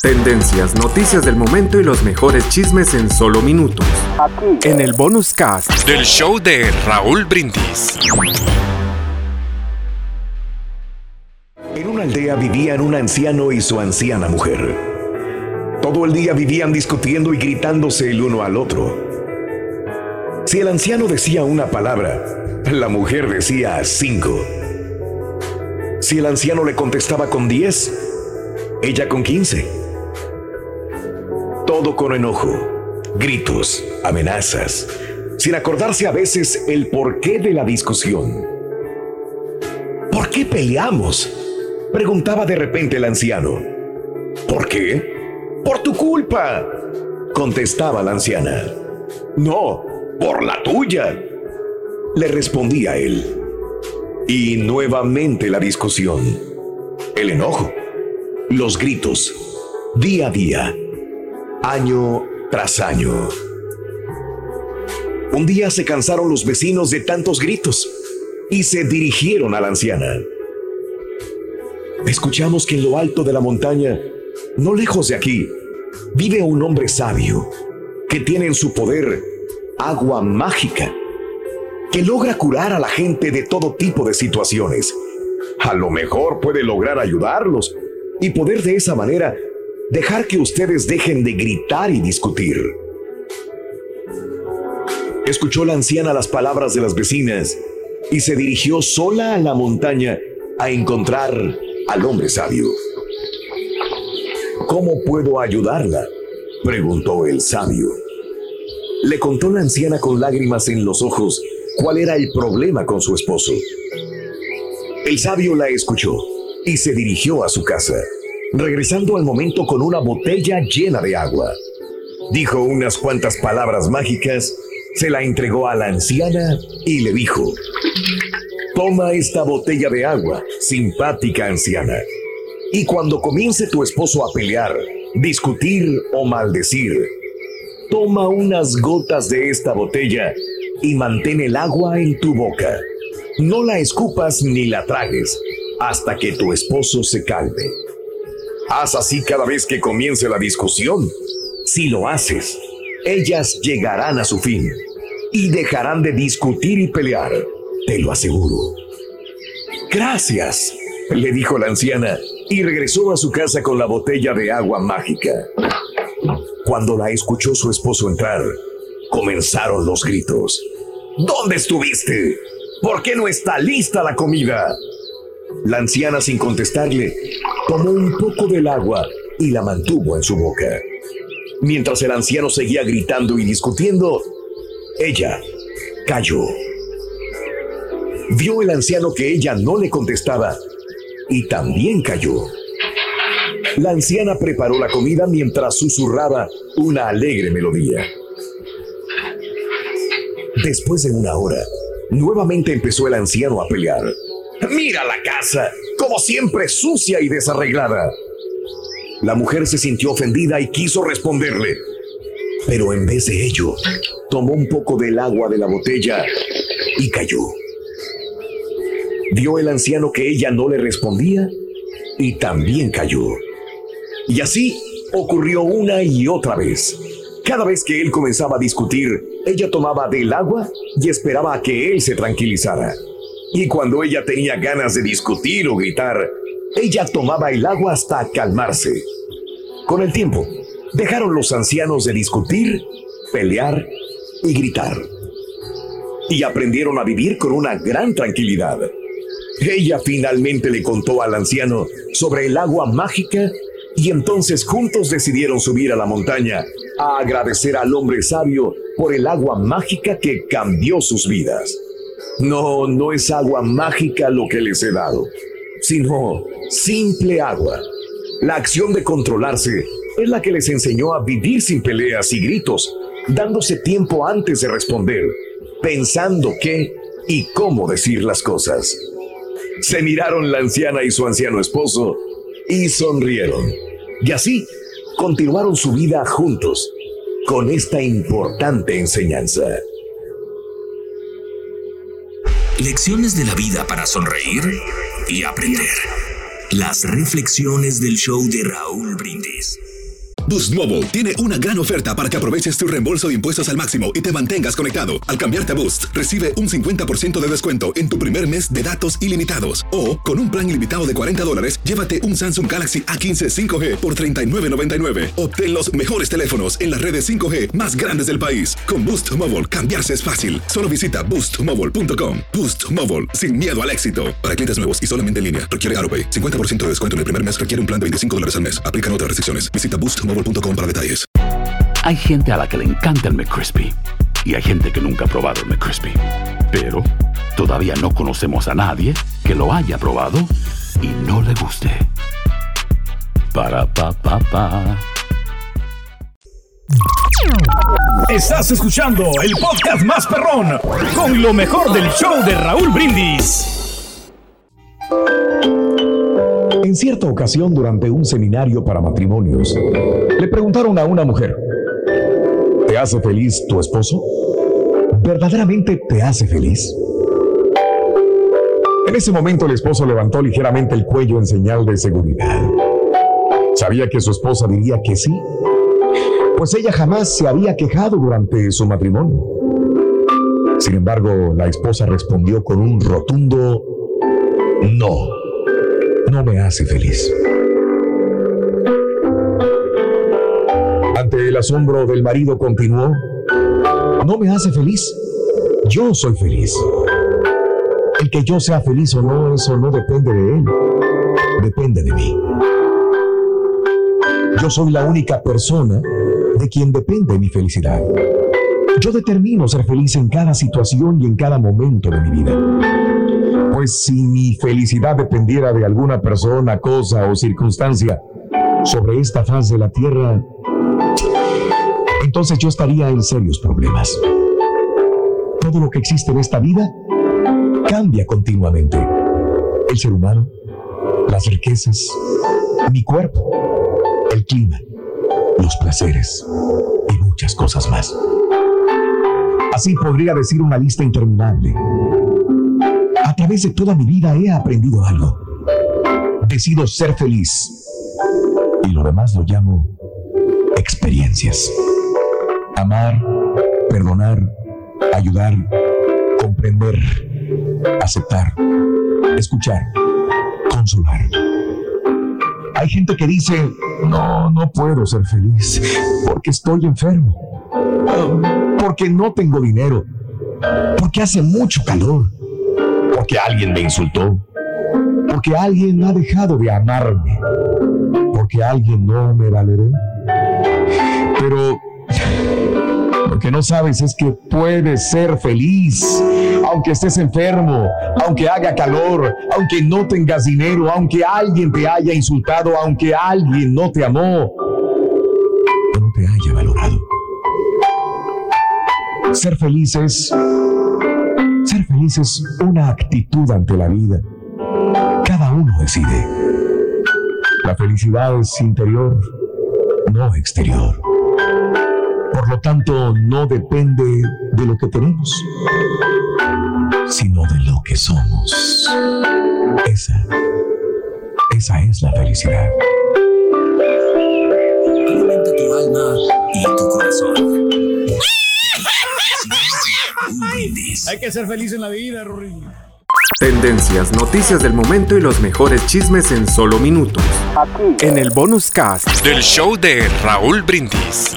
Tendencias, noticias del momento y los mejores chismes en solo minutos. En el bonus cast del show de Raúl Brindis. En una aldea vivían un anciano y su anciana mujer. Todo el día vivían discutiendo y gritándose el uno al otro. Si el anciano decía una palabra, la mujer decía cinco. Si el anciano le contestaba con diez, ella con quince todo con enojo, gritos, amenazas, sin acordarse a veces el porqué de la discusión. ¿Por qué peleamos? preguntaba de repente el anciano. ¿Por qué? Por tu culpa, contestaba la anciana. No, por la tuya, le respondía él. Y nuevamente la discusión, el enojo, los gritos, día a día año tras año. Un día se cansaron los vecinos de tantos gritos y se dirigieron a la anciana. Escuchamos que en lo alto de la montaña, no lejos de aquí, vive un hombre sabio que tiene en su poder agua mágica que logra curar a la gente de todo tipo de situaciones. A lo mejor puede lograr ayudarlos y poder de esa manera dejar que ustedes dejen de gritar y discutir. Escuchó la anciana las palabras de las vecinas y se dirigió sola a la montaña a encontrar al hombre sabio. ¿Cómo puedo ayudarla? preguntó el sabio. Le contó la anciana con lágrimas en los ojos cuál era el problema con su esposo. El sabio la escuchó y se dirigió a su casa regresando al momento con una botella llena de agua. Dijo unas cuantas palabras mágicas, se la entregó a la anciana y le dijo, Toma esta botella de agua, simpática anciana, y cuando comience tu esposo a pelear, discutir o maldecir, toma unas gotas de esta botella y mantén el agua en tu boca. No la escupas ni la tragues hasta que tu esposo se calme. Haz así cada vez que comience la discusión. Si lo haces, ellas llegarán a su fin y dejarán de discutir y pelear, te lo aseguro. Gracias, le dijo la anciana y regresó a su casa con la botella de agua mágica. Cuando la escuchó su esposo entrar, comenzaron los gritos. ¿Dónde estuviste? ¿Por qué no está lista la comida? La anciana, sin contestarle, tomó un poco del agua y la mantuvo en su boca. Mientras el anciano seguía gritando y discutiendo, ella cayó. Vio el anciano que ella no le contestaba y también cayó. La anciana preparó la comida mientras susurraba una alegre melodía. Después de una hora, nuevamente empezó el anciano a pelear. Mira la casa, como siempre sucia y desarreglada. La mujer se sintió ofendida y quiso responderle, pero en vez de ello, tomó un poco del agua de la botella y cayó. Vio el anciano que ella no le respondía y también cayó. Y así ocurrió una y otra vez. Cada vez que él comenzaba a discutir, ella tomaba del agua y esperaba a que él se tranquilizara. Y cuando ella tenía ganas de discutir o gritar, ella tomaba el agua hasta calmarse. Con el tiempo, dejaron los ancianos de discutir, pelear y gritar. Y aprendieron a vivir con una gran tranquilidad. Ella finalmente le contó al anciano sobre el agua mágica Y entonces juntos decidieron subir a la montaña a agradecer al hombre sabio por el agua mágica que cambió sus vidas. No, no es agua mágica lo que les he dado, sino simple agua. La acción de controlarse es la que les enseñó a vivir sin peleas y gritos, dándose tiempo antes de responder, pensando qué y cómo decir las cosas. Se miraron la anciana y su anciano esposo y sonrieron. Y así continuaron su vida juntos con esta importante enseñanza. Lecciones de la vida para sonreír y aprender. Las reflexiones del show de Raúl Brindis. Boost Mobile tiene una gran oferta para que aproveches tu reembolso de impuestos al máximo y te mantengas conectado. Al cambiarte a Boost, recibe un 50% de descuento en tu primer mes de datos ilimitados. O, con un plan ilimitado de 40 dólares, llévate un Samsung Galaxy A15 5G por $39.99. Obtén los mejores teléfonos en las redes 5G más grandes del país. Con Boost Mobile, cambiarse es fácil. Solo visita boostmobile.com. Boost Mobile, sin miedo al éxito. Para clientes nuevos y solamente en línea, requiere AroPay. 50% de descuento en el primer mes requiere un plan de 25 dólares al mes. Aplican otras restricciones. Visita Boost para detalles. Hay gente a la que le encanta el McCrispy y hay gente que nunca ha probado el McCrispy. Pero todavía no conocemos a nadie que lo haya probado y no le guste. Para pa pa pa. Estás escuchando el podcast más perrón con lo mejor del show de Raúl Brindis. En cierta ocasión, durante un seminario para matrimonios, le preguntaron a una mujer, ¿te hace feliz tu esposo? ¿Verdaderamente te hace feliz? En ese momento el esposo levantó ligeramente el cuello en señal de seguridad. Sabía que su esposa diría que sí, pues ella jamás se había quejado durante su matrimonio. Sin embargo, la esposa respondió con un rotundo no no me hace feliz. Ante el asombro del marido continuó, no me hace feliz. Yo soy feliz. El que yo sea feliz o no, eso no depende de él. Depende de mí. Yo soy la única persona de quien depende mi felicidad. Yo determino ser feliz en cada situación y en cada momento de mi vida. Pues si mi felicidad dependiera de alguna persona, cosa o circunstancia sobre esta faz de la tierra, entonces yo estaría en serios problemas. Todo lo que existe en esta vida cambia continuamente. El ser humano, las riquezas, mi cuerpo, el clima, los placeres y muchas cosas más. Así podría decir una lista interminable a través de toda mi vida he aprendido algo. Decido ser feliz. Y lo demás lo llamo experiencias. Amar, perdonar, ayudar, comprender, aceptar, escuchar, consolar. Hay gente que dice, no, no puedo ser feliz porque estoy enfermo, porque no tengo dinero, porque hace mucho calor porque alguien me insultó, porque alguien ha dejado de amarme, porque alguien no me valoró. Pero lo que no sabes es que puedes ser feliz, aunque estés enfermo, aunque haga calor, aunque no tengas dinero, aunque alguien te haya insultado, aunque alguien no te amó, no te haya valorado. Ser feliz es ser feliz es una actitud ante la vida. Cada uno decide. La felicidad es interior, no exterior. Por lo tanto, no depende de lo que tenemos, sino de lo que somos. Esa, esa es la felicidad. Alimenta tu alma y tu corazón. Hay que ser feliz en la vida, Rory. Tendencias, noticias del momento y los mejores chismes en solo minutos. Aquí. En el bonus cast del show de Raúl Brindis.